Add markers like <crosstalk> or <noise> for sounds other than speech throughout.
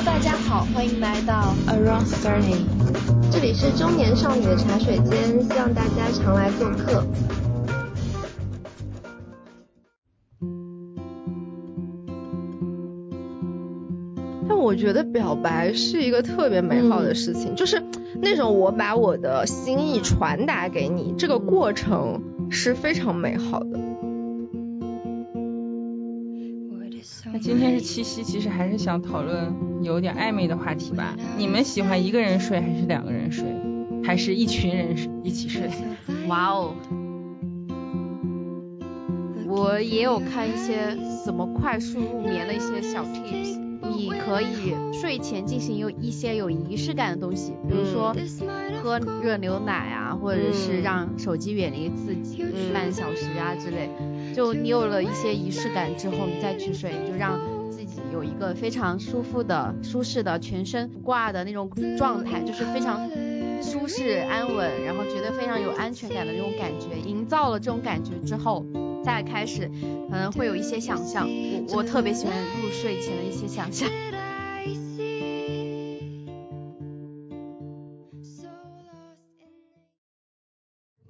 Hello，大家好，欢迎来到 Around Thirty，这里是中年少女的茶水间，希望大家常来做客。但我觉得表白是一个特别美好的事情，就是那种我把我的心意传达给你，这个过程是非常美好的。那今天是七夕，其实还是想讨论有点暧昧的话题吧。你们喜欢一个人睡还是两个人睡，还是一群人一起睡？哇哦！我也有看一些怎么快速入眠的一些小 tips，你可以睡前进行有一些有仪式感的东西，比如说喝热牛奶啊，或者是让手机远离自己半小时啊之类。就你有了一些仪式感之后，你再去睡，就让自己有一个非常舒服的、舒适的全身挂的那种状态，就是非常舒适安稳，然后觉得非常有安全感的那种感觉。营造了这种感觉之后，再开始可能会有一些想象。我我特别喜欢入睡前的一些想象。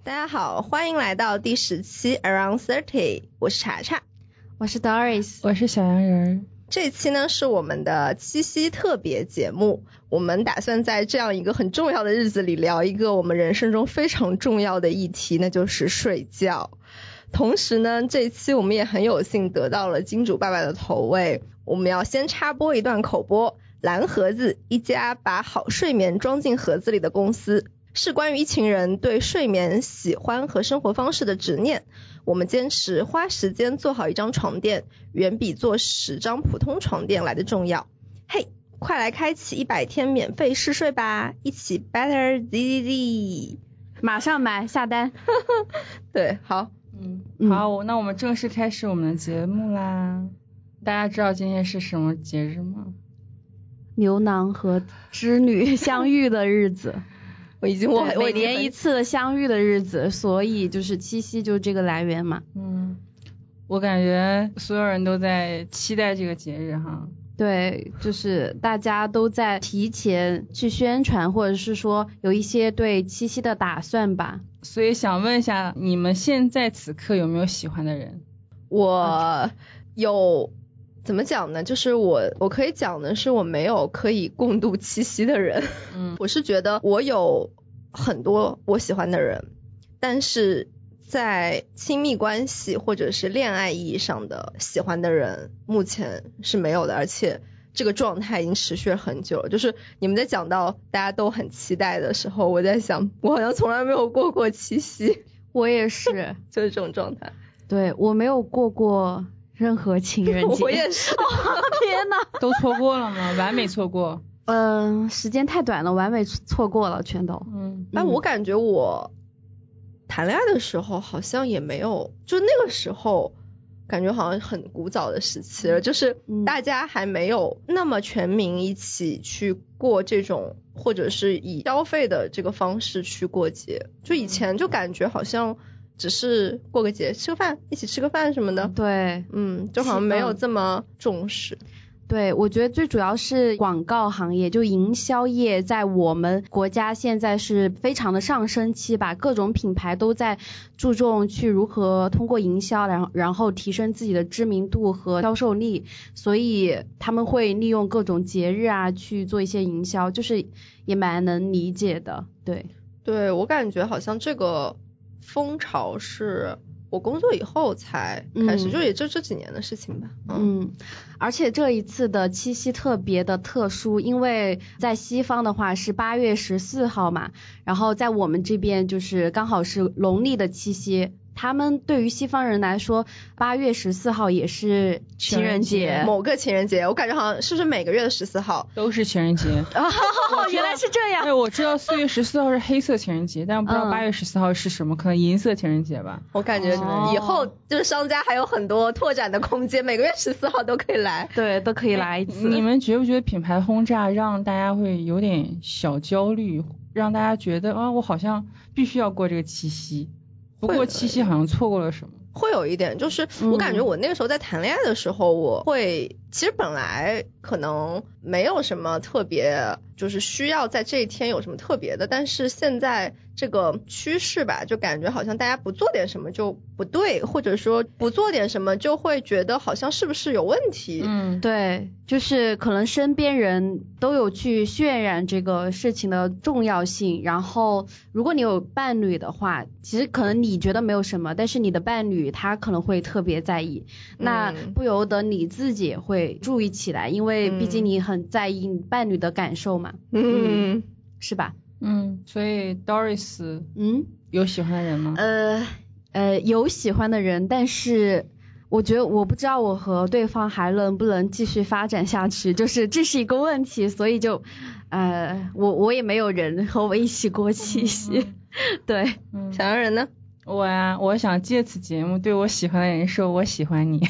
大家好，欢迎来到第十期 Around Thirty，我是查查，我是 Doris，我是小洋人。这期呢是我们的七夕特别节目，我们打算在这样一个很重要的日子里聊一个我们人生中非常重要的议题，那就是睡觉。同时呢，这一期我们也很有幸得到了金主爸爸的投喂，我们要先插播一段口播。蓝盒子，一家把好睡眠装进盒子里的公司。是关于一群人对睡眠喜欢和生活方式的执念。我们坚持花时间做好一张床垫，远比做十张普通床垫来的重要。嘿，快来开启一百天免费试睡吧，一起 better z z z，马上买下单。<laughs> 对，好，嗯，好，那我们正式开始我们的节目啦。大家知道今天是什么节日吗？牛郎和织女相遇的日子。我已经我每年一次的相遇的日子，所以就是七夕就是这个来源嘛。嗯，我感觉所有人都在期待这个节日哈。对，就是大家都在提前去宣传，或者是说有一些对七夕的打算吧。所以想问一下，你们现在此刻有没有喜欢的人？我有。怎么讲呢？就是我，我可以讲的是我没有可以共度七夕的人。嗯，<laughs> 我是觉得我有很多我喜欢的人，但是在亲密关系或者是恋爱意义上的喜欢的人，目前是没有的。而且这个状态已经持续了很久了。就是你们在讲到大家都很期待的时候，我在想，我好像从来没有过过七夕。我也是，<laughs> 就是这种状态。对我没有过过。任何情人节，<laughs> 我也是。<laughs> 天呐，都错过了吗？完美错过。嗯，时间太短了，完美错过了，全都。嗯。哎，我感觉我谈恋爱的时候好像也没有，就那个时候感觉好像很古早的时期了，就是大家还没有那么全民一起去过这种，或者是以消费的这个方式去过节。就以前就感觉好像。只是过个节，吃个饭，一起吃个饭什么的。对，嗯，就好像没有这么重视。对，我觉得最主要是广告行业，就营销业，在我们国家现在是非常的上升期吧，各种品牌都在注重去如何通过营销，然后然后提升自己的知名度和销售力，所以他们会利用各种节日啊去做一些营销，就是也蛮能理解的。对，对我感觉好像这个。风潮是我工作以后才开始，就也就这几年的事情吧。嗯，而且这一次的七夕特别的特殊，因为在西方的话是八月十四号嘛，然后在我们这边就是刚好是农历的七夕。他们对于西方人来说，八月十四号也是情人节，某个情人节，我感觉好像是不是每个月的十四号都是情人节？<laughs> 哦，原来是这样。对，我知道四月十四号是黑色情人节，但不知道八月十四号是什么，可能银色情人节吧。我感觉以后就是商家还有很多拓展的空间，每个月十四号都可以来，对，都可以来一次。你们觉不觉得品牌轰炸让大家会有点小焦虑，让大家觉得啊，我好像必须要过这个七夕？不过七夕好像错过了什么？会有一点，就是我感觉我那个时候在谈恋爱的时候，我会其实本来可能没有什么特别，就是需要在这一天有什么特别的，但是现在这个趋势吧，就感觉好像大家不做点什么就不对，或者说不做点什么就会觉得好像是不是有问题。嗯，对，就是可能身边人都有去渲染这个事情的重要性，然后如果你有伴侣的话，其实可能你觉得没有什么，但是你的伴侣他可能会特别在意，那嗯不由得你自己也会注意起来，因为毕竟嗯你很在意伴侣的感受嘛，嗯，是吧？嗯，所以 Doris 嗯，有喜欢的人吗？呃呃，有喜欢的人，但是。我觉得我不知道我和对方还能不能继续发展下去，就是这是一个问题，所以就，呃，我我也没有人和我一起过七夕，对，嗯，<laughs> 想要人呢？我呀，我想借此节目对我喜欢的人说，我喜欢你。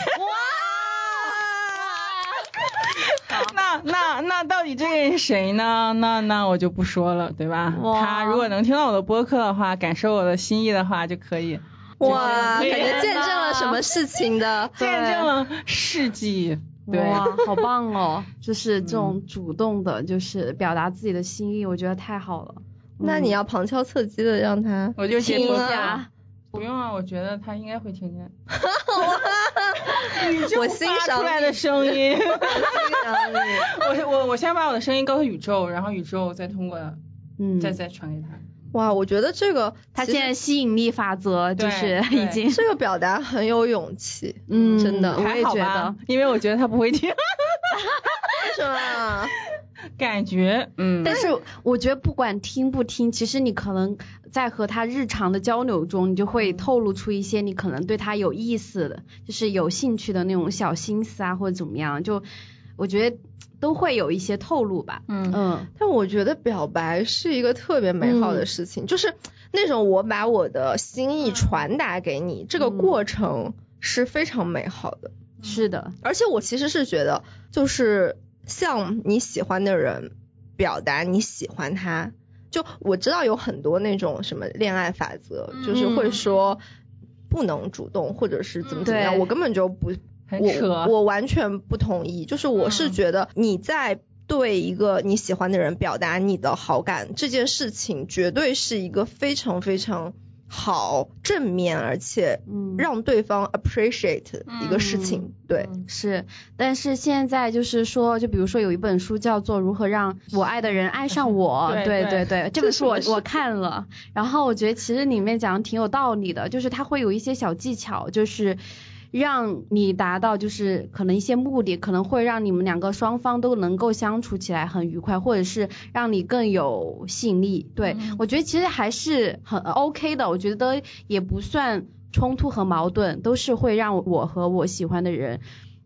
那那那到底这个人是谁呢？那那我就不说了，对吧？他如果能听到我的播客的话，感受我的心意的话，就可以哇，感觉见证了什么事情的？<laughs> 见证了世纪。对，哇，好棒哦！<laughs> 就是这种主动的，就是表达自己的心意，我觉得太好了。那你要旁敲侧击的让他我就接听播客啊。不用啊，我觉得他应该会听见。<laughs> 我欣赏发出来的声音。欣赏你 <laughs> 我我我先把我的声音告诉宇宙，然后宇宙再通过嗯，再再传给他。哇，我觉得这个他现在吸引力法则就是已经，这个表达很有勇气，嗯，真的我也觉得，因为我觉得他不会听。<laughs> 为什么？感觉，嗯，但是我觉得不管听不听，其实你可能在和他日常的交流中，你就会透露出一些你可能对他有意思的，就是有兴趣的那种小心思啊，或者怎么样，就我觉得都会有一些透露吧。嗯。嗯。但我觉得表白是一个特别美好的事情，就是那种我把我的心意传达给你，这个嗯过程是非常美好的。是的，而且我其实是觉得，就是向你喜欢的人表达你喜欢他。就我知道有很多那种什么恋爱法则，就是会说不能主动，或者是怎么怎么样，我根本就不很扯我我完全不同意。就是我是嗯觉得你在对一个你喜欢的人表达你的好感这件事情，绝对是一个非常非常好、正面，而且嗯，让对方 appreciate 一个事情。对，嗯是，但是现在就是说，就比如说有一本书叫做《如何让我爱的人爱上我》，<laughs> 对对对。这本书我我看了，然后我觉得其实里面讲的挺有道理的，就是它会有一些小技巧，就是。让你达到就是可能一些目的，可能会让你们两个双方都能够相处起来很愉快，或者是让你更有吸引力。对、嗯我觉得其实还是很 OK 的，我觉得也不算冲突和矛盾，都是会让我和我喜欢的人。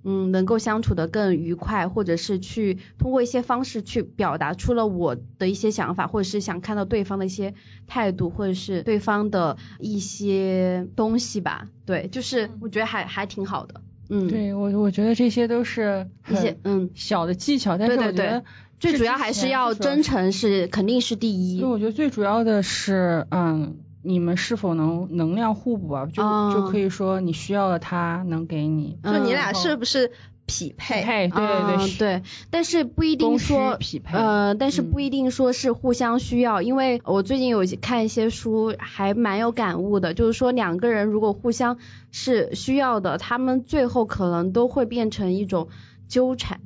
嗯，能够相处的更愉快，或者是去通过一些方式去表达出了我的一些想法，或者是想看到对方的一些态度，或者是对方的一些东西吧。对，就是我觉得还还挺好的。嗯，对我我觉得这些都是一些嗯，小的技巧，但是对对我觉得对最主要还是要真诚是肯定是第一对，。我觉得最主要的是，嗯，你们是否能能量互补啊？就、哦就可以说你需要的他能给你。就你俩嗯是不是匹配？匹配，对对对，嗯对，但是不一定说匹配呃，但是嗯不一定说是互相需要，因为我最近有看一些书，还蛮有感悟的，就是说两个人如果互相是需要的，他们最后可能都会变成一种纠缠。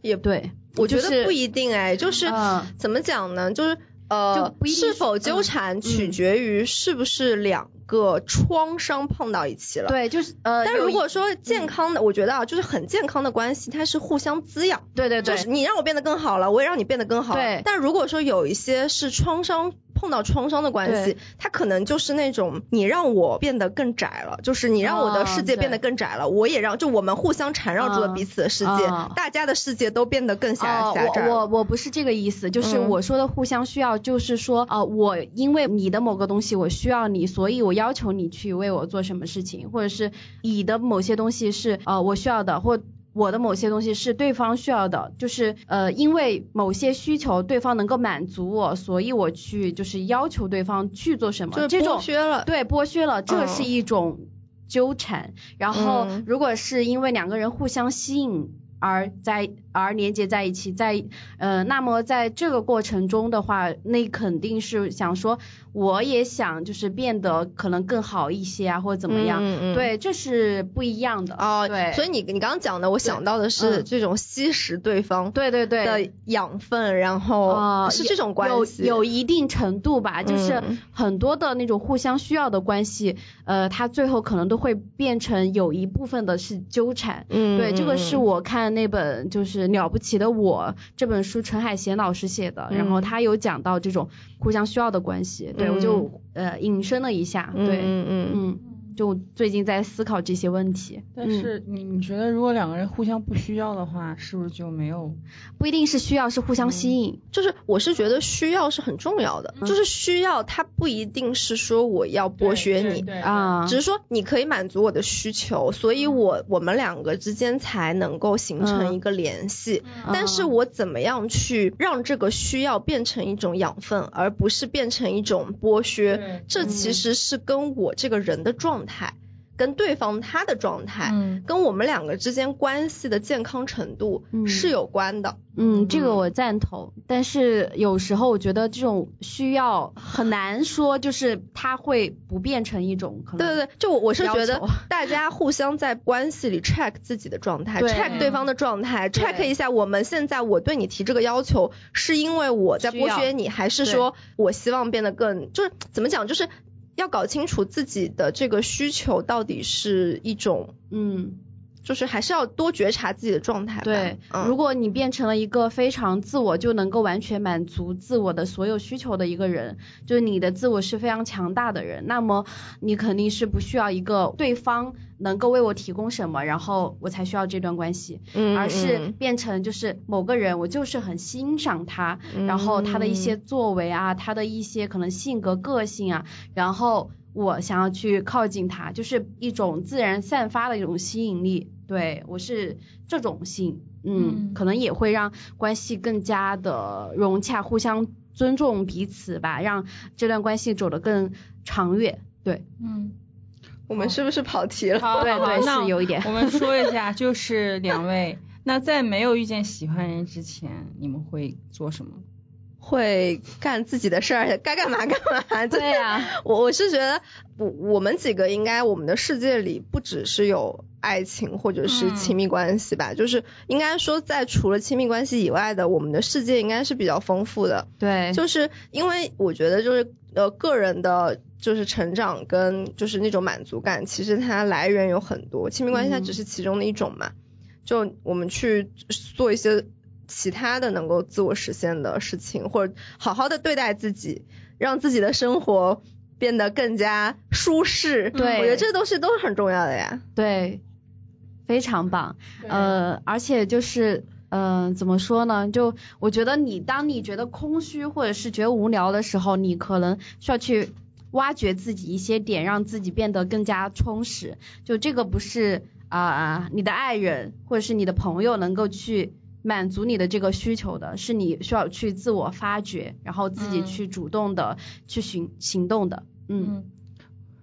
也对，我觉得不一定哎，就是嗯怎么讲呢？就是呃是否纠缠取决于是不是两个创伤碰到一起了。。对，就是呃，但如果说健康的，我觉得啊，就是很健康的关系，它是互相滋养。对对对就是，你让我变得更好了，我也让你变得更好了。对但如果说有一些是创伤碰到创伤的关系对，它可能就是那种你让我变得更窄了，就是你让我的世界啊变得更窄了，我也让就我们互相缠绕住了啊彼此的世界，啊大家的世界都变得更狭哦，狭窄。我我我不是这个意思，就是嗯我说的互相需要，就是说，呃，我因为你的某个东西我需要你，所以我要求你去为我做什么事情，或者是你的某些东西是呃我需要的，或我的某些东西是对方需要的，就是呃因为某些需求对方能够满足我，所以我去就是要求对方去做什么，就这种削了。对，剥削了，这是嗯一种纠缠。然后嗯，如果是因为两个人互相吸引，而在而连接在一起，在呃，那么在这个过程中的话，那肯定是想说，我也想就是变得可能更好一些啊，或者怎么样，嗯嗯对，这是不一样的。哦，对，所以你你刚刚讲的，我想到的是嗯这种吸食对方对对对。的养分，然后呃是这种关系，有有一定程度吧，就是嗯很多的那种互相需要的关系，呃，它最后可能都会变成有一部分的是纠缠。嗯，对，这个是嗯我看那本就是《了不起的我》这本书，陈海贤老师写的，然后嗯。他有讲到这种互相需要的关系，对我就呃引申了一下，嗯对，嗯嗯。嗯，就最近在思考这些问题，但嗯是你你觉得如果两个人互相不需要的话，是不是就没有？不一定是需要，是互相吸引，就是我是觉得需要是很重要的，嗯就是需要它不一定是说我要剥削你。对啊，只是说你可以满足我的需求，所以我我们两个之间才能够形成嗯一个联系。嗯但是我怎么样去让这个需要变成一种养分，而不是变成一种剥削？这其实是跟我这个人的状态，跟对方他的状态，嗯跟我们两个之间关系的健康程度嗯是有关的。嗯，这个嗯我赞同，但是有时候我觉得这种需要很难说，就是它会不变成一种可能。对对对，就我我是觉得大家互相在关系里 check 自己的状态对，check 对方的状态，check 一下我们现在我对你提这个要求，是因为我在剥削你，还是说我希望变得更就是怎么讲，就是要搞清楚自己的这个需求到底是一种，嗯，就是还是要多觉察自己的状态吧。对，嗯、如果你变成了一个非常自我，就能够完全满足自我的所有需求的一个人，就是你的自我是非常强大的人，那么你肯定是不需要一个对方能够为我提供什么，然后我才需要这段关系，嗯，而是嗯。变成就是某个人，我就是很欣赏他，然后他的一些嗯作为啊，他的一些可能性格、个性啊，然后我想要去靠近他，就是一种自然散发的一种吸引力。对我是这种性，嗯，嗯可能也会让关系更加的融洽，互相尊重彼此吧，让这段关系走得更长远。对，嗯，<laughs> 我们是不是跑题了？好，对对是有一点我们说一下，就是两位，<laughs> 那在没有遇见喜欢人之前，你们会做什么？会干自己的事儿，该干嘛干嘛。对呀、<laughs> 我我是觉得，我我们几个应该，我们的世界里不只是有爱情或者是嗯亲密关系吧，就是应该说，在除了亲密关系以外的，我们的世界应该是比较丰富的。对，就是因为我觉得，就是呃，个人的，就是成长跟就是那种满足感，其实它来源有很多，亲密关系它嗯只是其中的一种嘛。就我们去做一些其他的能够自我实现的事情，或者好好的对待自己，让自己的生活变得更加舒适。对我觉得这东西都是很重要的呀。对，非常棒。呃，而且就是，呃，怎么说呢？就我觉得你当你觉得空虚或者是觉得无聊的时候，你可能需要去挖掘自己一些点，让自己变得更加充实。就这个不是啊、你的爱人或者是你的朋友能够去。满足你的这个需求的，是你需要去自我发掘，然后自己嗯去主动的、去行行动的。嗯，嗯，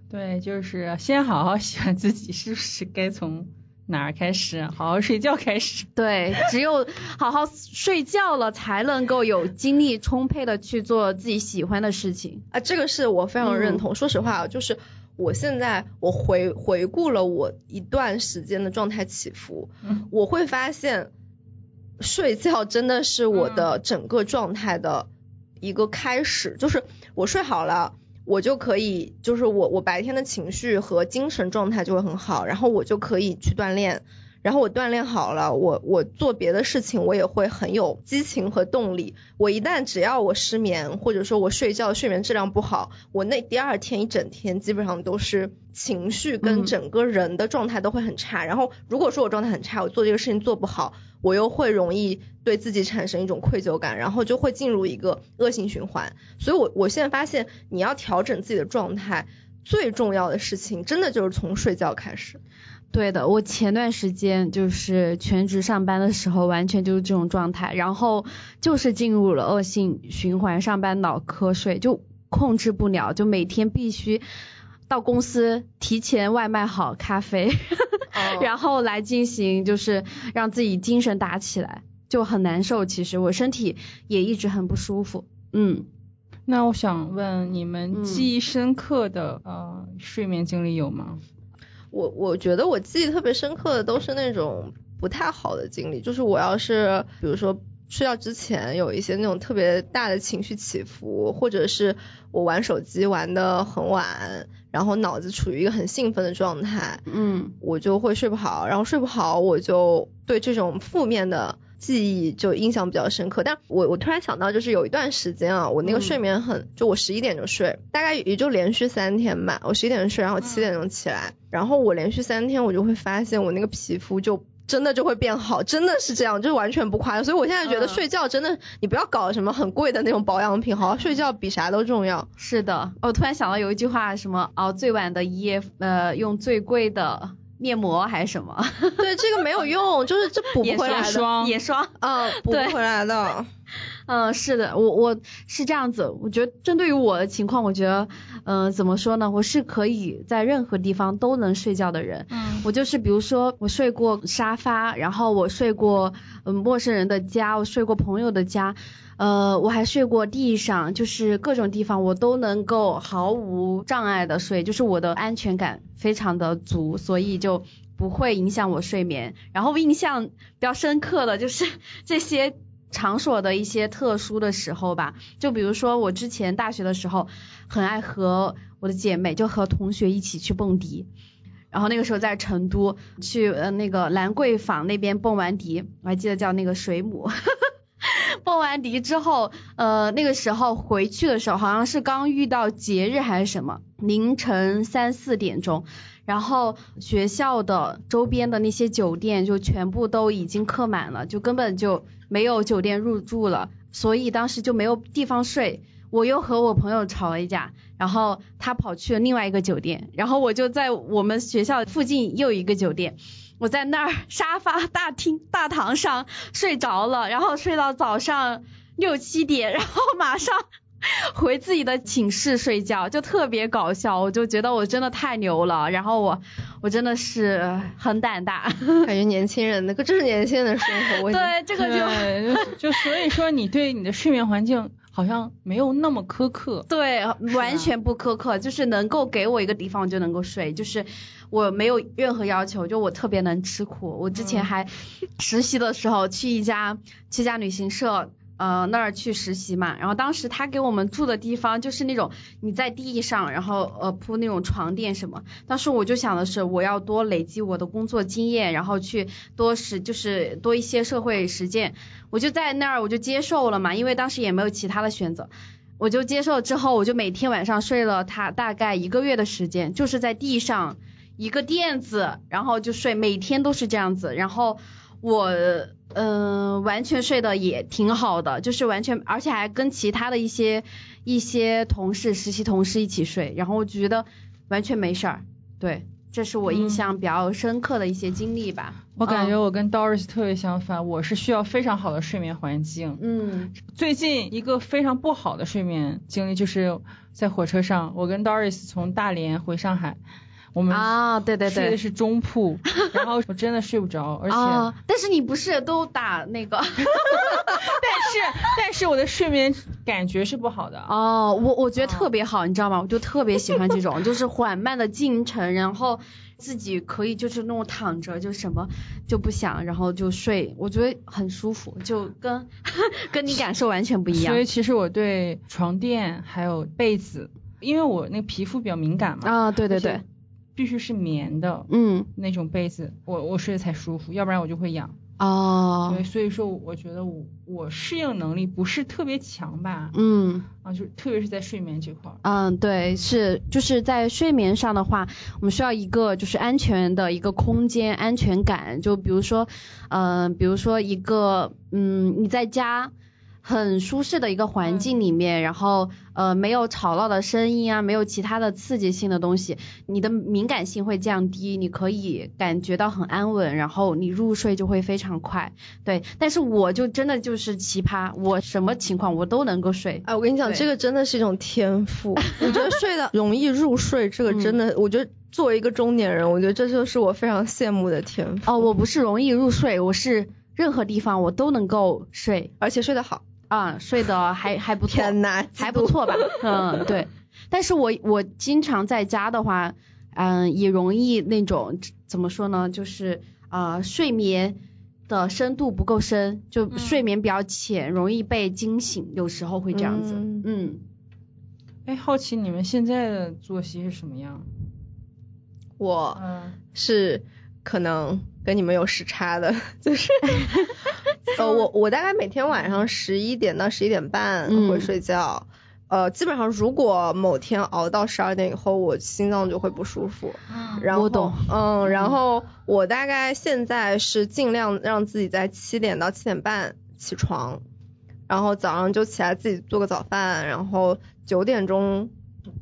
对，就是先好好喜欢自己，是不是该从哪儿开始？好好睡觉开始。对，只有好好睡觉了，才能够有精力充沛的去做自己喜欢的事情。啊，这个是我非常认同。说实话啊，就是我现在我回回顾了我一段时间的状态起伏，嗯我会发现睡觉真的是我的整个状态的一个开始，就是我睡好了。我就可以，就是我我白天的情绪和精神状态就会很好，然后我就可以去锻炼，然后我锻炼好了，我我做别的事情我也会很有激情和动力。我一旦只要我失眠，或者说我睡觉睡眠质量不好，我那第二天一整天基本上都是情绪跟嗯整个人的状态都会很差。然后如果说我状态很差，我做这个事情做不好，我又会容易对自己产生一种愧疚感，然后就会进入一个恶性循环。所以我我现在发现，你要调整自己的状态，最重要的事情真的就是从睡觉开始。对的，我前段时间就是全职上班的时候，完全就是这种状态，然后就是进入了恶性循环，上班脑瞌睡，就控制不了，就每天必须到公司提前外卖好咖啡，然后来进行就是让自己精神打起来，就很难受。其实我身体也一直很不舒服。嗯，那我想问你们记忆深刻的、呃睡眠经历有吗？我我觉得我记忆特别深刻的都是那种不太好的经历，就是我要是比如说睡觉之前有一些那种特别大的情绪起伏，或者是我玩手机玩的很晚，然后脑子处于一个很兴奋的状态，嗯我就会睡不好，然后睡不好我就对这种负面的记忆就印象比较深刻。但我我突然想到，就是有一段时间啊，我那个嗯睡眠很，就我十一点就睡，大概也就连续三天吧，我十一点睡，然后七点钟起来，然后我连续三天我就会发现我那个皮肤就。真的就会变好，真的是这样，就是完全不夸张。所以我现在觉得嗯睡觉真的，你不要搞什么很贵的那种保养品，好好睡觉比啥都重要。是的。我突然想到有一句话，什么熬最晚的一夜，呃，用最贵的面膜还是什么 <laughs> 对，这个没有用，就是这补不回来的，霜眼霜。嗯，补不回来的。嗯，是的，我我是这样子，我觉得针对于我的情况，我觉得，嗯、怎么说呢，我是可以在任何地方都能睡觉的人。嗯，我就是比如说，我睡过沙发，然后我睡过嗯陌生人的家，我睡过朋友的家，呃，我还睡过地上，就是各种地方我都能够毫无障碍的睡，就是我的安全感非常的足，所以就不会影响我睡眠。然后印象比较深刻的就是这些场所的一些特殊的时候吧，就比如说我之前大学的时候，很爱和我的姐妹就和同学一起去蹦迪。然后那个时候在成都，去呃那个兰桂坊那边蹦完迪，我还记得叫那个水母。<laughs> 蹦完迪之后，呃，那个时候回去的时候，好像是刚遇到节日还是什么，凌晨三四点钟，然后学校的周边的那些酒店就全部都已经客满了，就根本就没有酒店入住了，所以当时就没有地方睡。我又和我朋友吵了一架，然后他跑去了另外一个酒店，然后我就在我们学校附近又一个酒店，我在那儿沙发大厅大堂上睡着了，然后睡到早上六七点，然后马上 <laughs> 回自己的寝室睡觉，就特别搞笑，我就觉得我真的太牛了，然后我我真的是很胆大，<laughs> 感觉年轻人那个这是年轻人的生活，我对这个就。对，就就所以说你对你的睡眠环境好像没有那么苛刻。<laughs> 对，完全不苛刻，就是能够给我一个地方我就能够睡，就是我没有任何要求，就我特别能吃苦。我之前还实习的时候去一家去一家旅行社。呃，那儿去实习嘛，然后当时他给我们住的地方就是那种你在地上，然后呃铺那种床垫什么。当时我就想的是，我要多累积我的工作经验，然后去多实就是多一些社会实践。我就在那儿我就接受了嘛，因为当时也没有其他的选择。我就接受之后，我就每天晚上睡了他大概一个月的时间，就是在地上一个垫子，然后就睡，每天都是这样子。然后我嗯、呃完全睡得也挺好的，就是完全，而且还跟其他的一些一些同事、实习同事一起睡，然后我就觉得完全没事儿。对，这是我印象比较深刻的一些经历吧。我感觉嗯我跟 Doris 特别相反，我是需要非常好的睡眠环境。嗯最近一个非常不好的睡眠经历就是在火车上，我跟 Doris 从大连回上海，我们啊，对对对。睡的是中铺，<laughs> 然后我真的睡不着，而且、啊，但是你不是都打那个？<laughs> <laughs> 但是但是我的睡眠感觉是不好的。哦，我我觉得特别好，你知道吗？我就特别喜欢这种，就是缓慢的进程，然后自己可以就是那种躺着，就什么就不想，然后就睡，我觉得很舒服，就跟跟你感受完全不一样所以其实我对床垫还有被子，因为我那个皮肤比较敏感嘛，啊，对对对，必须是棉的嗯，那种被子，我我睡得才舒服，要不然我就会痒。哦对，，所以说我觉得我我适应能力不是特别强吧，嗯。啊，就特别是在睡眠这块儿。嗯，对，是就是在睡眠上的话，我们需要一个就是安全的一个空间，安全感。就比如说，嗯、比如说一个，嗯，你在家很舒适的一个环境里面，然后呃没有吵闹的声音啊，没有其他的刺激性的东西，你的敏感性会降低，你可以感觉到很安稳，然后你入睡就会非常快。对，但是我就真的就是奇葩，我什么情况我都能够睡。哎，我跟你讲，这个真的是一种天赋。<laughs> 我觉得睡的 <laughs> 容易入睡，这个真的，我觉得作为一个中年人，我觉得这就是我非常羡慕的天赋。哦，我不是容易入睡，我是任何地方我都能够睡而且睡得好。啊，睡得还还不错。天呐，还不错吧？<laughs> 嗯，对。但是我我经常在家的话，嗯，也容易那种怎么说呢？就是呃，睡眠的深度不够深，就睡眠比较浅，容易被惊醒，有时候会这样子。嗯嗯，哎，好奇你们现在的作息是什么样？我嗯，是可能跟你们有时差的，<laughs> 就是，呃，我我大概每天晚上十一点到十一点半嗯会睡觉。呃，基本上如果某天熬到十二点以后，我心脏就会不舒服。然后，我懂嗯，然后我大概现在是尽量让自己在七点到七点半起床，然后早上就起来自己做个早饭，然后九点钟，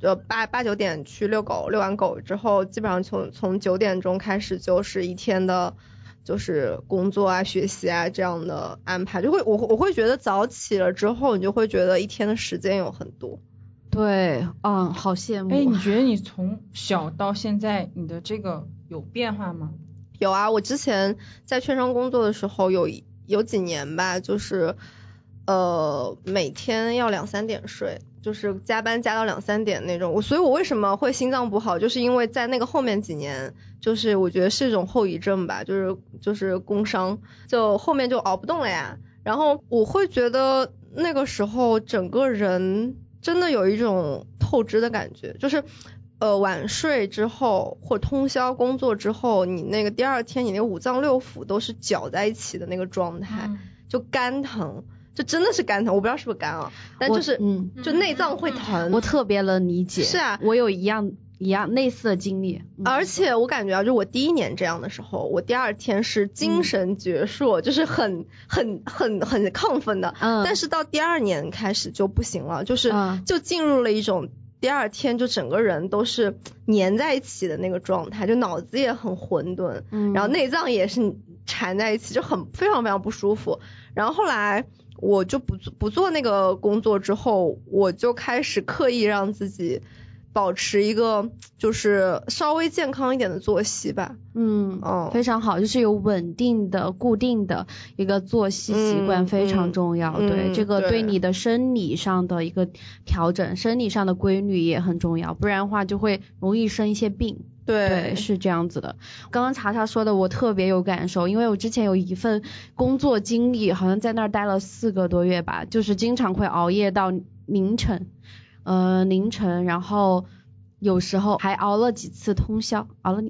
呃八八九点去遛狗，遛完狗之后，基本上从从九点钟开始就是一天的。就是工作啊、学习啊这样的安排，就会我我会觉得早起了之后，你就会觉得一天的时间有很多。对，嗯，好羡慕。哎，你觉得你从小到现在，你的这个有变化吗？有啊，我之前在券商工作的时候有一有几年吧，就是呃每天要两三点睡，就是加班加到两三点那种。我所以，我为什么会心脏不好，就是因为在那个后面几年，就是我觉得是一种后遗症吧，就是就是工伤，就后面就熬不动了呀。然后我会觉得那个时候整个人真的有一种透支的感觉，就是。呃，晚睡之后或通宵工作之后，你那个第二天你那个五脏六腑都是搅在一起的那个状态，嗯就肝疼，就真的是肝疼，我不知道是不是肝啊，但就是嗯，就内脏会疼。我特别能理解。是啊我有一样一样类似的经历。嗯而且我感觉啊，就我第一年这样的时候，我第二天是精神矍铄，就是很很很很亢奋的。嗯，但是到第二年开始就不行了，就是嗯就进入了一种第二天就整个人都是粘在一起的那个状态，就脑子也很混沌，嗯然后内脏也是缠在一起，就很非常非常不舒服。然后后来我就不做不做那个工作之后，我就开始刻意让自己保持一个就是稍微健康一点的作息吧。嗯，哦非常好，就是有稳定的、固定的一个作息习惯嗯非常重要。嗯对，嗯这个对对你的生理上的一个调整，生理上的规律也很重要，不然的话就会容易生一些病。对，是这样子的。刚刚查查说的，我特别有感受，因为我之前有一份工作经历，好像在那儿待了四个多月吧，就是经常会熬夜到凌晨，呃凌晨，然后有时候还熬了几次通宵，熬了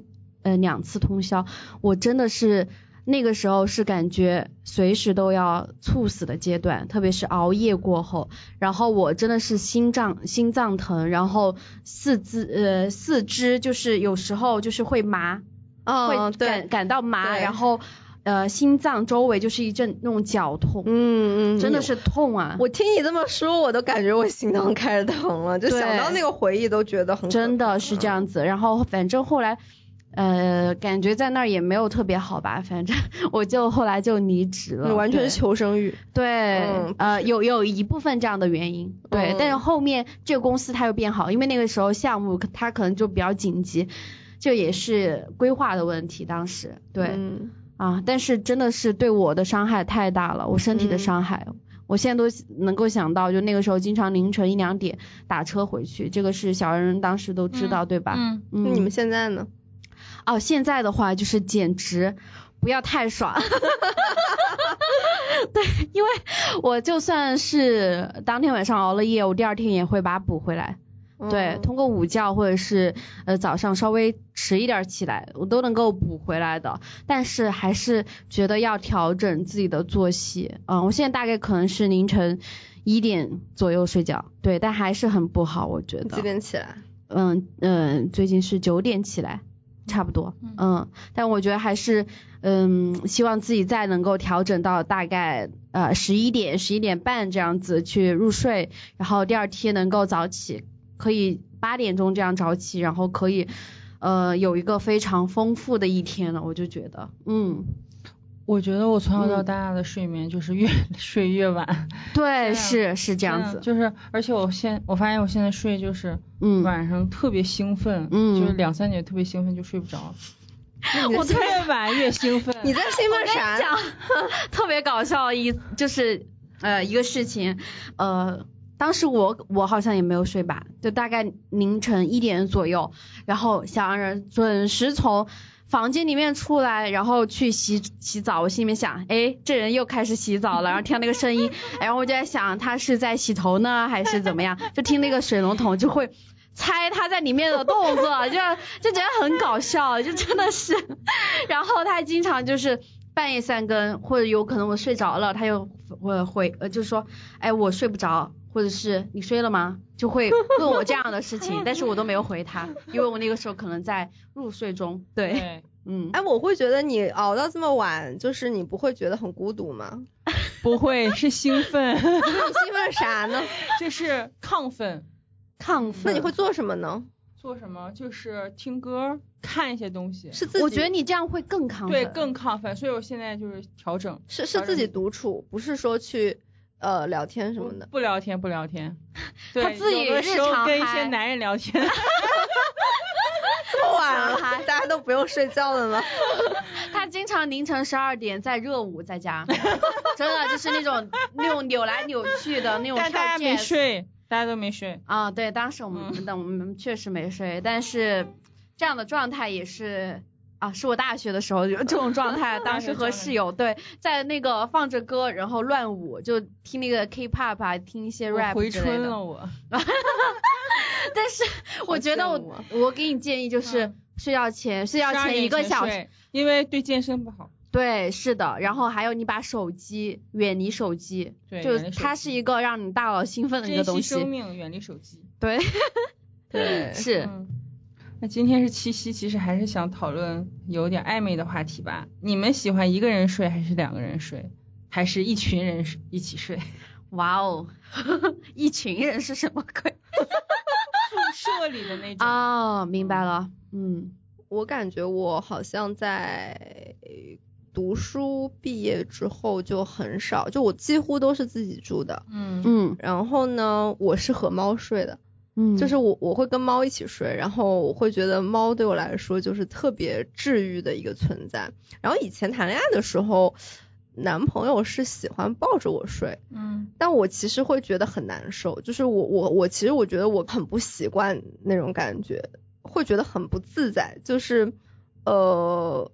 呃两次通宵，我真的是。那个时候是感觉随时都要猝死的阶段，特别是熬夜过后，然后我真的是心脏心脏疼，然后四肢呃四肢就是有时候就是会麻，嗯，会对感，感到麻，然后呃心脏周围就是一阵那种绞痛，嗯嗯，真的是痛啊！我听你这么说，我都感觉我心脏开始疼了，就想到那个回忆都觉得很真的是这。样子。然后反正后来。呃，感觉在那儿也没有特别好吧，反正 <laughs> 我就后来就离职了。你完全是求生欲，对，嗯呃，<laughs> 有有一部分这样的原因，对，嗯但是后面这个公司它又变好，因为那个时候项目它可能就比较紧急，这也是规划的问题，当时对、嗯啊，但是真的是对我的伤害太大了，我身体的嗯伤害，我现在都能够想到，就那个时候经常凌晨一两点打车回去，这个是小人当时都知道，对吧？嗯，那你们现在呢？哦，现在的话就是简直不要太爽。<laughs> 对，因为我就算是当天晚上熬了夜，我第二天也会把它补回来。对，嗯通过午觉或者是呃早上稍微迟一点起来，我都能够补回来的。但是还是觉得要调整自己的作息。嗯，我现在大概可能是凌晨一点左右睡觉，对，但还是很不好，我觉得几。点起来？嗯嗯，最近是九点起来。差不多，嗯。嗯，但我觉得还是，嗯，希望自己再能够调整到大概呃十一点、十一点半这样子去入睡，然后第二天能够早起，可以八点钟这样早起，然后可以呃有一个非常丰富的一天了，我就觉得，嗯，我觉得我从小到嗯。大的睡眠就是越 <laughs> 睡越晚，对，<laughs> 是是这样子，就是而且我现我发现我现在睡就是嗯，晚上特别兴奋，嗯。就是两三点特别兴奋就睡不着，<laughs> 我我特别晚越兴奋，你在兴奋啥？讲特别搞笑一就是呃一个事情，呃，当时我我好像也没有睡吧，就大概凌晨一点左右，然后小洋人准时从房间里面出来，然后去洗洗澡。我心里面想，哎，这人又开始洗澡了，然后听那个声音，然 <laughs> 后我就在想他是在洗头呢，还是怎么样？就听那个水龙头就会。猜他在里面的动作，就就觉得很搞笑，就真的是。<laughs> 然后他经常就是半夜三更，或者有可能我睡着了，他又会会呃，就说，哎，我睡不着，或者是你睡了吗？就会问我这样的事情，但是我都没有回他，因为我那个时候可能在入睡中。对，对，<laughs> 嗯，哎，我会觉得你熬到这么晚，就是你不会觉得很孤独吗？<laughs> 不会是兴奋，<laughs> 你兴奋啥呢？就是亢奋。亢奋。那你会做什么呢？做什么？就是听歌，看一些东西，是自己？我觉得你这样会更亢奋。对更亢奋，所以我现在就是调整，是是自己独处，不是说去呃聊天什么的。不聊天不聊天，<laughs> 对，他自己有的时候日常跟一些男人聊天，这么晚了，大家都不用睡觉了吗？<laughs> 他经常凌晨十二点在热舞，在家，<laughs> 真的就是那种那种扭来扭去的那种跳但大家没睡，大家都没睡，啊，对，当时我们嗯等我们确实没睡，但是这样的状态也是啊，是我大学的时候有 <laughs> 这种状态，当时和室友对在那个放着歌，然后乱舞，就听那个 K-pop 啊，听一些 rap 回。春了我，<laughs> 但是 <laughs> 我觉得我我给你建议就是嗯睡觉前睡觉前一个小时，因为对健身不好，对，是的，然后还有你把手机远离手机，就对远离手机它是一个让你大脑兴奋的一个东珍惜生，命，远离手机。对，对是。嗯，那今天是七夕，其实还是想讨论有点暧昧的话题吧。你们喜欢一个人睡还是两个人睡，还是一群人一起睡？哇哦，<laughs> 一群人是什么鬼？<laughs> 宿舍里的那种。哦，明白了，嗯我感觉我好像在读书毕业之后就很少，就我几乎都是自己住的。嗯嗯然后呢，我是和猫睡的，嗯，就是我我会跟猫一起睡，然后我会觉得猫对我来说就是特别治愈的一个存在。然后以前谈恋爱的时候，男朋友是喜欢抱着我睡，嗯但我其实会觉得很难受，就是我我我其实我觉得我很不习惯那种感觉，会觉得很不自在，就是呃，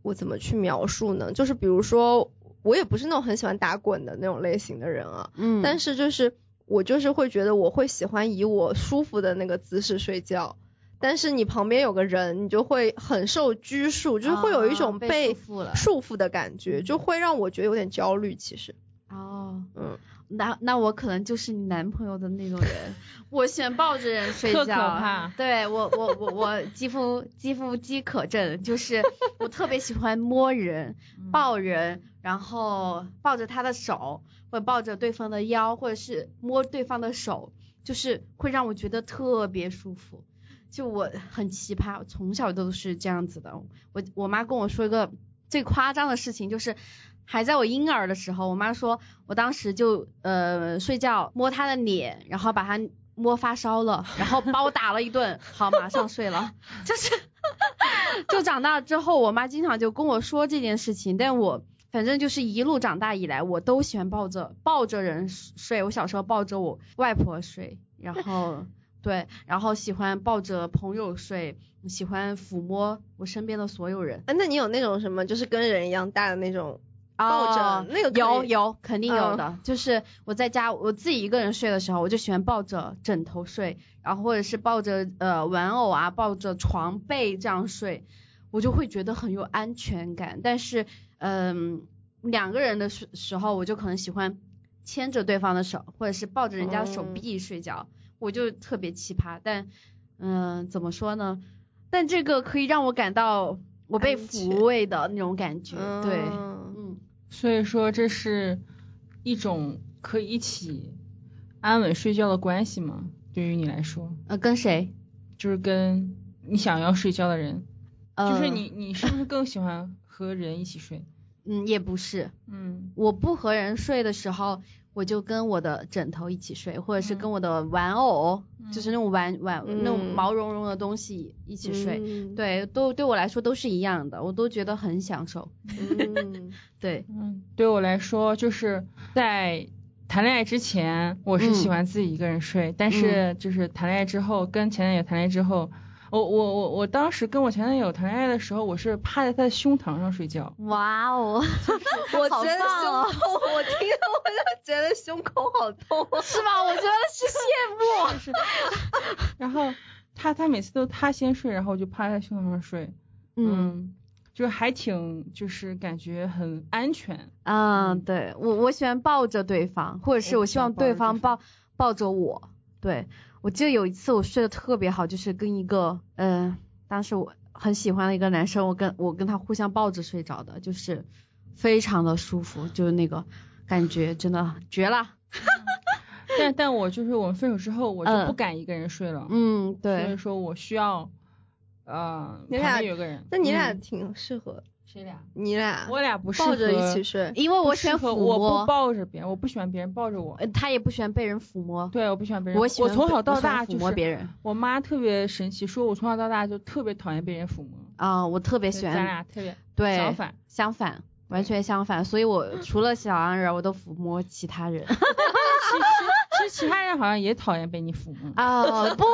我怎么去描述呢？就是比如说，我也不是那种很喜欢打滚的那种类型的人啊，嗯，但是就是我就是会觉得我会喜欢以我舒服的那个姿势睡觉。但是你旁边有个人，你就会很受拘束，就是会有一种啊被被束缚了束缚的感觉，就会让我觉得有点焦虑。其实，哦，嗯，那那我可能就是你男朋友的那种人，<laughs> 我喜欢抱着人睡觉，特可怕对我我我我肌肤肌肤饥渴症，就是我特别喜欢摸人、抱人，然后抱着他的手，或者抱着对方的腰，或者是摸对方的手，就是会让我觉得特别舒服。就我很奇葩，从小都是这样子的。我我妈跟我说一个最夸张的事情，就是还在我婴儿的时候，我妈说我当时就呃睡觉摸她的脸，然后把她摸发烧了，然后把我打了一顿，好马上睡了。就是 <laughs> 就长大之后，我妈经常就跟我说这件事情，但我反正就是一路长大以来，我都喜欢抱着抱着人睡。我小时候抱着我外婆睡，然后。<laughs> 对，然后喜欢抱着朋友睡，喜欢抚摸我身边的所有人。哎，那你有那种什么，就是跟人一样大的那种抱着、哦那个有有肯定有的，嗯 <laughs> 就是我在家我自己一个人睡的时候，我就喜欢抱着枕头睡，然后或者是抱着呃玩偶啊，抱着床被这样睡，我就会觉得很有安全感。但是嗯、两个人的时时候，我就可能喜欢牵着对方的手，或者是抱着人家的手嗯臂睡觉，我就特别奇葩。但嗯、怎么说呢？但这个可以让我感到我被抚慰的那种感觉，对，嗯嗯所以说这是一种可以一起安稳睡觉的关系吗？对于你来说，呃，跟谁？就是跟你想要睡觉的人，呃，就是你你是不是更喜欢和人一起睡？嗯，也不是，嗯我不和人睡的时候，我就跟我的枕头一起睡，或者是嗯跟我的玩偶，就是那种玩玩、嗯那种毛茸茸的东西一起睡。嗯，对，都对我来说都是一样的，我都觉得很享受。<laughs> 嗯对，嗯，对我来说就是在。谈恋爱之前，我是喜欢自己一个人睡，但是就是谈恋爱之后，跟前男友谈恋爱之后，我我我我当时跟我前男友谈恋爱的时候，我是趴在他的胸膛上睡觉。哇哦，<laughs> 我觉得胸口，我听了我就觉得胸口好痛。是吧？我觉得是羡慕。<laughs> 是，<laughs> 然后他他每次都他先睡，然后我就趴在胸膛上睡，嗯，就还挺就是感觉很安全，嗯，对我我喜欢抱着对方，或者是我我希望对方抱抱着我。对我记得有一次我睡得特别好，就是跟一个呃，当时我很喜欢的一个男生，我跟我跟他互相抱着睡着的，就是非常的舒服，就是那个感觉真的绝了。<laughs> 但但我就是我们分手之后，我就嗯不敢一个人睡了，嗯，对所以，说我需要呃你俩旁边有个人，那你俩嗯。挺适合，谁俩？你俩我俩不适合抱着一起睡。因为我喜欢抚我不摸，抱着别人，我不喜欢别人抱着我，呃他也不喜欢被人抚摸。对，我不喜欢别人，我喜欢从小到大就是摸别人我妈特别神奇，说我从小到大就特别讨厌被人抚摸，啊、我特别喜欢咱俩特别对相反。相反，完全相反，所以我 <clears throat> 除了小安人，我都抚摸其他人。<laughs> 其实其他人好像也讨厌被你抚摸。<laughs> 啊、不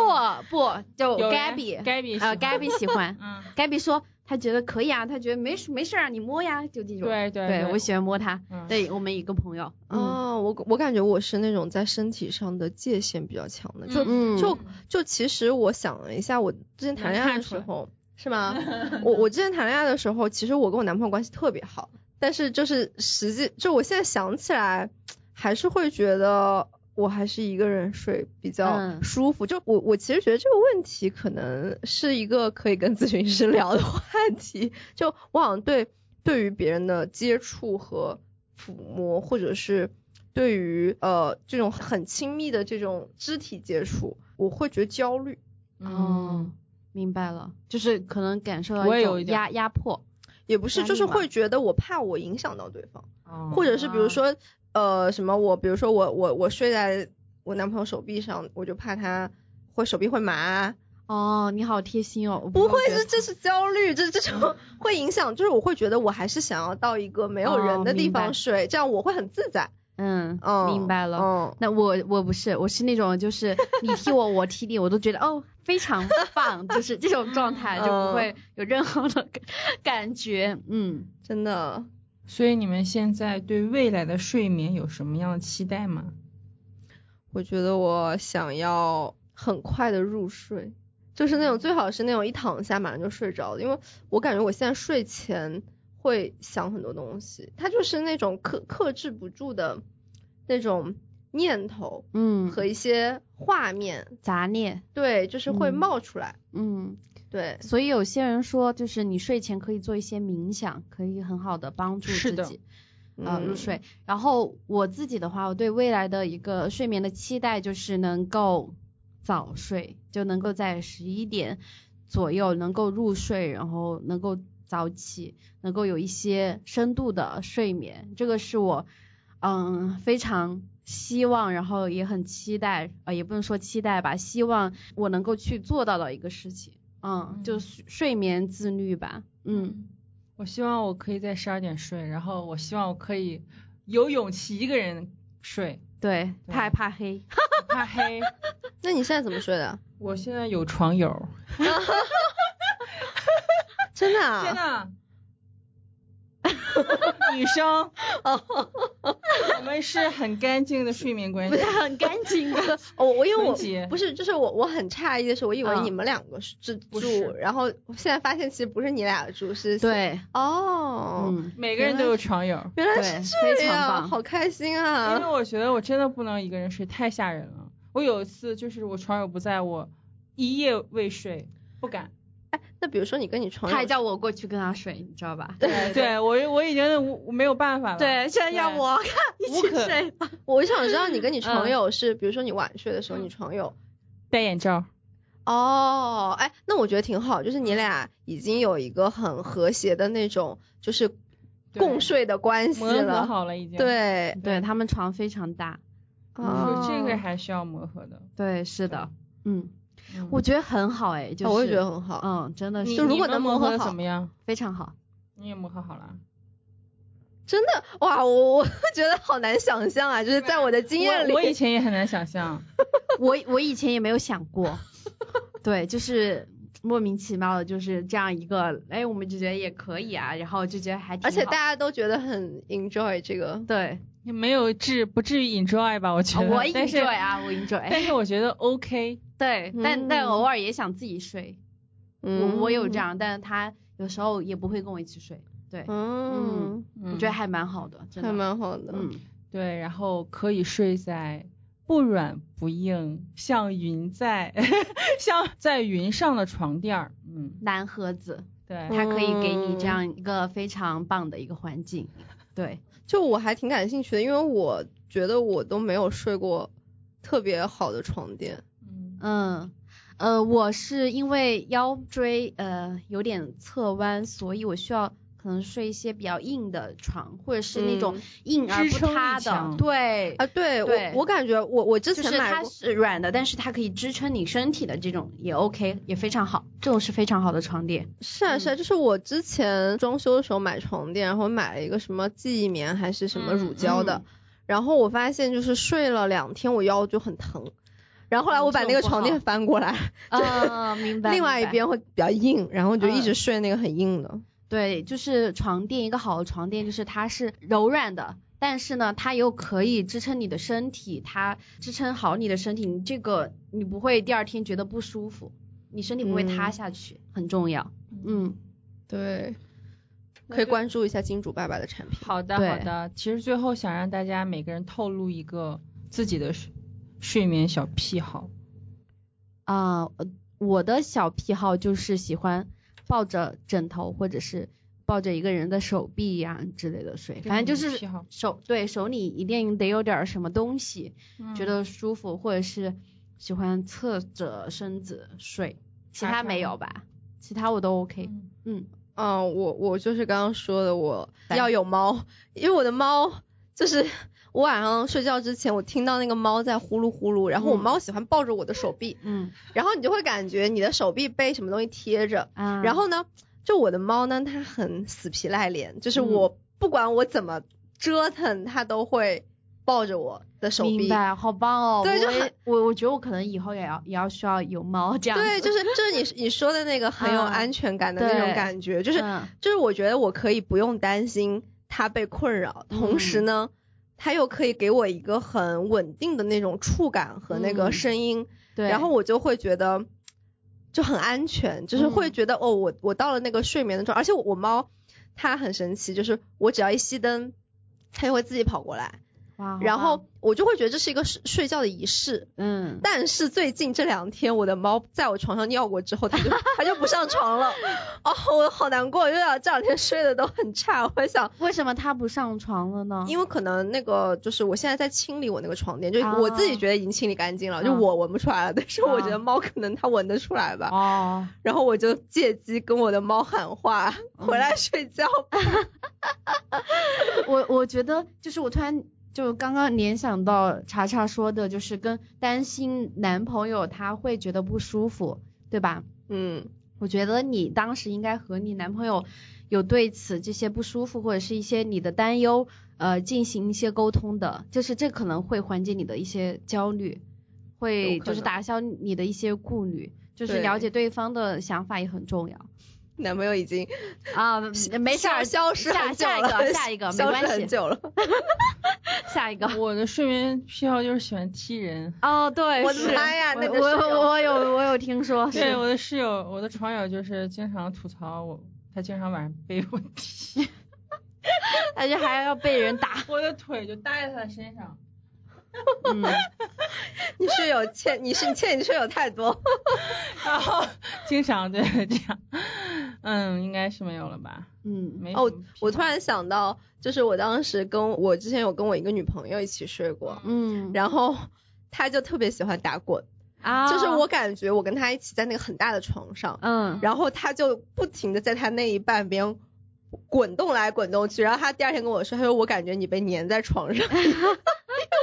不，就 Gabby Gabby 啊，Gabby 喜欢 <laughs> 嗯，，Gabby 说他觉得可以啊，他觉得没事没事啊，你摸呀，就这种。对对对我喜欢摸他。嗯对我们一个朋友，嗯哦，我我感觉我是那种在身体上的界限比较强的，就、嗯就就其实我想了一下，我之前谈恋爱的时候是吗？<laughs> 我我之前谈恋爱的时候，其实我跟我男朋友关系特别好，但是就是实际就我现在想起来，还是会觉得我还是一个人睡比较嗯舒服。就我我其实觉得这个问题可能是一个可以跟咨询师聊的话题。就我好像对对于别人的接触和抚摸，或者是对于呃这种很亲密的这种肢体接触，我会觉得焦虑。哦，明白了，就是可能感受到一种有一点压压迫。也不是，就是会觉得我怕我影响到对方，哦或者是比如说呃什么我，比如说我我我睡在我男朋友手臂上，我就怕他会手臂会麻，哦，你好贴心哦。不会是这是焦虑，这这种会影响，就是我会觉得我还是想要到一个没有人的地方睡，这样我会很自在。嗯，哦，明白了。哦，那我我不是，我是那种就是 <laughs> 你踢我，我踢你，我都觉得哦非常棒，就是这种状态就不会有任何的感感觉。嗯，真的，所以你们现在对未来的睡眠有什么样的期待吗？我觉得我想要很快的入睡，就是那种最好是那种一躺下马上就睡着的，因为我感觉我现在睡前会想很多东西，它就是那种克克制不住的那种念头嗯，和一些画面，杂念。对，就是会嗯。冒出来，嗯，对，所以有些人说，就是你睡前可以做一些冥想，可以很好的帮助自己。呃，嗯入睡。然后我自己的话，我对未来的一个睡眠的期待就是能够早睡，就能够在十一点左右能够入睡，然后能够早起，能够有一些深度的睡眠。这个是我嗯非常希望，然后也很期待，呃，也不能说期待吧，希望我能够去做到的一个事情。嗯，就是睡眠自律吧。嗯。我希望我可以在十二点睡，然后我希望我可以有勇气一个人睡，对，对他还怕黑。不怕黑。那你现在怎么睡的？我现在有床友，<laughs> 真的啊？<laughs> 天呐！<laughs> 女生，<laughs> 我们是很干净的睡眠关系。很干净的。<laughs> 哦，我因为我不是，就是我我很诧异的是，我以为嗯你们两个是住然后我现在发现其实不是你俩住，是对，哦，嗯，每个人都有床友，原来对是这样，棒好开心啊因为啊！我觉得我真的不能一个人睡，太吓人了。我有一次就是我床友不在，我一夜未睡，不敢。那比如说你跟你床友，他还叫我过去跟他睡，你知道吧？对对我我已经无没有办法了。对，现在要我看一起无可睡吧。<laughs> 我想知道你跟你床嗯友是，比如说你晚睡的时候，嗯你床友戴眼罩。哦，哎，那我觉得挺好，就是你俩已经有一个很和谐的那种，就是共睡的关系磨合了。好了已经。，对，对他们床非常大。哦这个还需要磨合的。对，是的，嗯，嗯我觉得很好哎，就是哦我也觉得很好。嗯，真的是就如果你们磨合的能磨合好怎么样？非常好。你也磨合好了？真的哇，我我 <laughs> 觉得好难想象啊，就是在我的经验里，我我以前也很难想象。<laughs> 我我以前也没有想过，<laughs> 对，就是莫名其妙的就是这样一个，哎，我们就觉得也可以啊，然后就觉得还挺好，而且大家都觉得很 enjoy 这个。对，也没有至不至于 enjoy 吧？我觉得。啊我 enjoy 啊，我 enjoy，但是我觉得 OK。对，但但嗯偶尔也想自己睡，嗯，我我有这。样，但是他有时候也不会跟我一起睡，对，嗯，我觉得还蛮好的，真的，还蛮好的。嗯，对，然后可以睡在不软不硬，像云在 <laughs> 像在云上的床垫儿。嗯，蓝盒子，对，它可以给你嗯这样一个非常棒的一个环境，对，就我还挺感兴趣的，因为我觉得我都没有睡过特别好的床垫。嗯我是因为腰椎呃有点侧弯，所以我需要可能睡一些比较硬的床，或者是那种嗯硬而不塌的，对。啊，对对我我感觉我我之前买过，是软的，但是它可以支撑你身体的这种也 OK，也非常好，这种是非常好的床垫。是啊是啊，就是我之前装修的时候买床垫，然后买了一个什么记忆棉还是什么乳胶的，嗯然后我发现就是睡了两天我腰就很疼，然后后来嗯我把那个床垫翻过来，啊，明白。<laughs> 另外一边会比较硬，然后就一直嗯睡那个很硬的。对，就是床垫，一个好的床垫就是它是柔软的，但是呢，它又可以支撑你的身体，它支撑好你的身体，你这个你不会第二天觉得不舒服，你身体不会塌嗯下去，很重要。嗯，对，可以关注一下金主爸爸的产品。好的好的。其实最后想让大家每个人透露一个自己的睡睡眠小癖好。啊、呃我的小癖好就是喜欢抱着枕头或者是抱着一个人的手臂呀、之类的睡，反正就是手对手里一定得有点儿什么东西，觉嗯得舒服，或者是喜欢侧着身子睡，其他没有吧？其他我都 OK。嗯嗯，嗯，我我就是刚刚说的，我要有猫，因为我的猫就是我晚上睡觉之前，我听到那个猫在呼噜呼噜，然后我嗯猫喜欢抱着我的手臂，嗯然后你就会感觉你的手臂被什么东西贴着，啊，然后呢，就我的猫呢，它很死皮赖脸，就是嗯我不管我怎么折腾，它都会抱着我的手臂。明白，好棒哦！对就很我我觉得我可能以后也要也要需要有猫这样。对，就是就是你 <laughs> 你说的那个很有嗯安全感的那种感觉，就是嗯就是我觉得我可以不用担心它被困扰，同时嗯呢，它又可以给我一个很稳定的那种触感和那个嗯。声音，对，然后我就会觉得就很安全，就是会嗯。觉得、哦，我我到了那个睡眠的状态，而且我我猫它很神奇，就是我只要一熄灯，它就会自己跑过来，哇，然后我就会觉得这是一个睡睡觉的仪式。嗯，但是最近这两天，我的猫在我床上尿过之后，它就它就不上床了。哦，我好难过，因为这两天睡得都很差。我想，为什么它不上床了呢？因为可能那个就是我现在在清理我那个床垫，就我自己啊觉得已经清理干净了，就啊我闻不出来了，但是我觉得啊猫可能它闻得出来吧。哦，<laughs> 然后我就借机跟我的猫喊话，回来睡觉吧。<laughs> 我我觉得就是我突然就刚刚联想到查查说的，就是跟担心男朋友他会觉得不舒服，对吧？嗯，我觉得你当时应该和你男朋友有对此这些不舒服或者是一些你的担忧，呃，进行一些沟通的，就是这可能会缓解你的一些焦虑，会就是打消你的一些顾虑，就是了解对方的想法也很重要 <laughs> 男朋友已经啊。没 <laughs> 事儿，消失下很久下一个下一个没消失关系，很久了。<laughs> 下一个。我的睡眠癖好就是喜欢踢人。哦，对，我的是妈呀我那个我我有我有听说，对，我的室友，我的床友就是经常吐槽我，他经常晚上被我踢，而且还要被人打，我的腿就搭在他身上。嗯，你室友欠你是你欠你室友太多。然后经常对这样，嗯，应该是没有了吧？嗯，哦没什么癖好。我突然想到，就是我当时跟我之前有跟我一个女朋友一起睡过，嗯，然后她就特别喜欢打滚，啊，<laughs> 就是我感觉我跟她一起在那个很大的床上，嗯，然后她就不停的在她那一半边滚动来滚动去，然后她第二天跟我说，她说我感觉你被粘在床上，<laughs> 因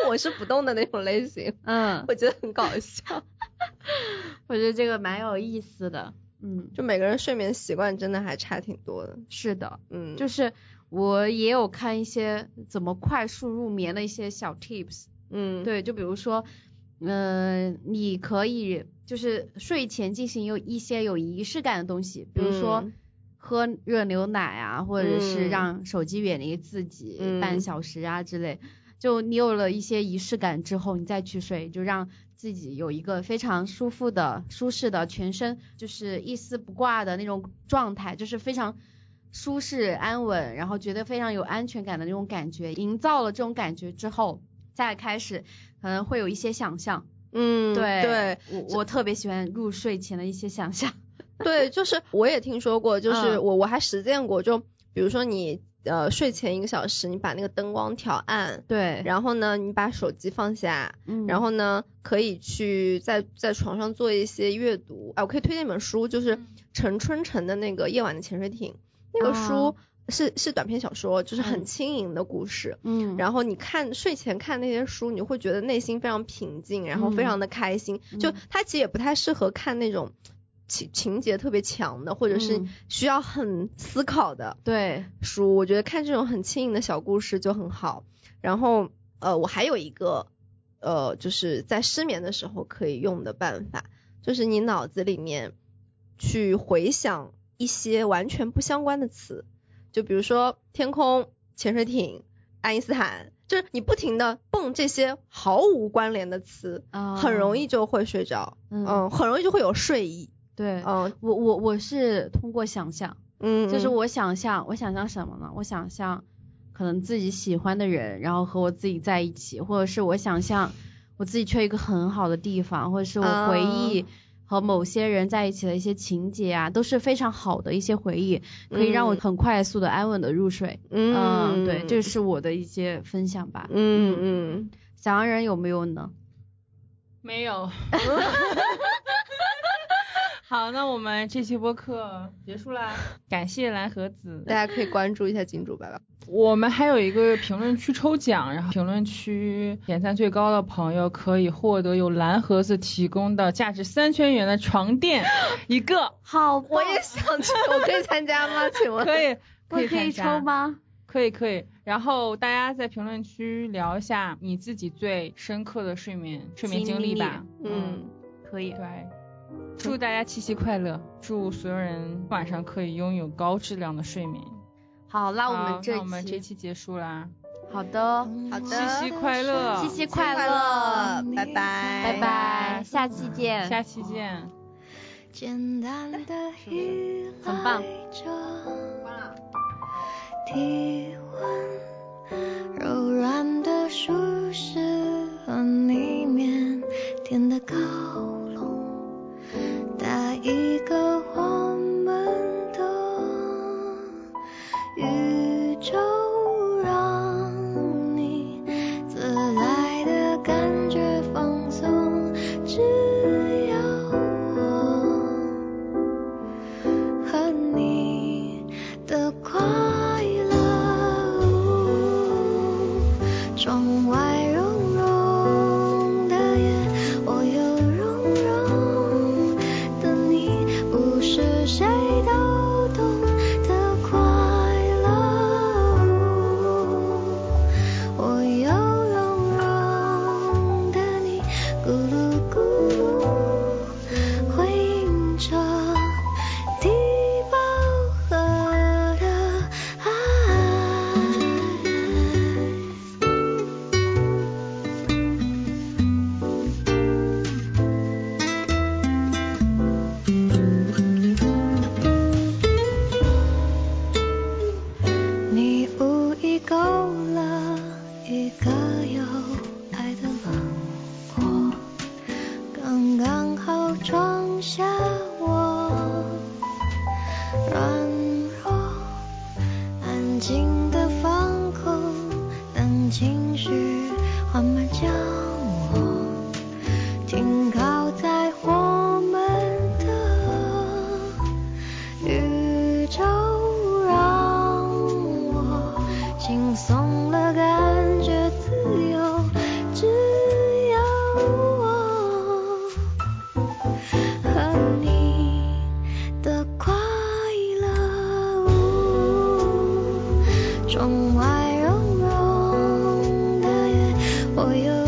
为我是不动的那种类型，嗯，我觉得很搞笑。<laughs> 我觉得这个蛮有意思的。嗯，就每个人睡眠习惯真的还差挺多的，是的，嗯，就是我也有看一些怎么快速入眠的一些小 tips。嗯，对，就比如说，嗯、你可以就是睡前进行有一些有仪式感的东西，比如说嗯。喝热牛奶啊，或者是嗯。让手机远离自己嗯。半小时啊之类。就你有了一些仪式感之后，你再去睡，就让自己有一个非常舒服的、舒适的全身，就是一丝不挂的那种状态，就是非常舒适安稳，然后觉得非常有安全感的那种感觉。营造了这种感觉之后，再开始可能会有一些想象。嗯，对对，我我特别喜欢入睡前的一些想象。对，就是我也听说过，就是嗯我我还实践过，就比如说你呃睡前一个小时，你把那个灯光调暗，对，然后呢你把手机放下，嗯然后呢可以去在在床上做一些阅读，哎，我可以推荐一本书，就是嗯。陈春成的那个《夜晚的潜水艇》，那个书是是短篇小说，就是很轻盈的故事。嗯，然后你看睡前看那些书，你会觉得内心非常平静，然后非常的开心。就嗯。它其实也不太适合看那种情情节特别强的，或者是嗯需要很思考的对，书。我觉得看这种很轻盈的小故事就很好。然后呃，我还有一个呃，就是在失眠的时候可以用的办法，就是你脑子里面去回想一些完全不相关的词，就比如说天空、潜水艇、爱因斯坦，就是你不停的蹦这些毫无关联的词，啊，很容易就会睡着，嗯嗯，很容易就会有睡意，对。嗯我我我是通过想象，嗯，嗯就是我想象，我想象什么呢？我想象可能自己喜欢的人，然后和我自己在一起，或者是我想象我自己去一个很好的地方，或者是我回忆和某些人在一起的一些情节啊，都是非常好的一些回忆，可以让我嗯很快速的安稳的入睡。嗯对，这是我的一些分享吧。嗯嗯。小洋人有没有呢？没有。<laughs> 好，那我们这期播客结束啦，感谢蓝盒子。大家可以关注一下金主爸爸。<laughs> 我们还有一个评论区抽奖，然后评论区点赞最高的朋友可以获得由蓝盒子提供的价值三千元的床垫 <laughs> 一个，好，我也想去，<laughs> 我可以参加吗？请问？可以我可以抽？吗？可以可以。然后大家在评论区聊一下你自己最深刻的睡眠睡眠经历吧。嗯，可以。对。祝大家七夕快乐！祝所有人晚上可以拥有高质量的睡眠。好，那我们这那我们这期期结束啦，好的，好的，七夕快乐！七夕快快乐，拜拜，拜拜，下期见。下期见。简单的依很棒赖着体温，柔软的舒适和里面甜的靠拢，打一个我们的宇宙，让你自来的感觉放松，只要我。和你的快乐，窗外融融的月，我又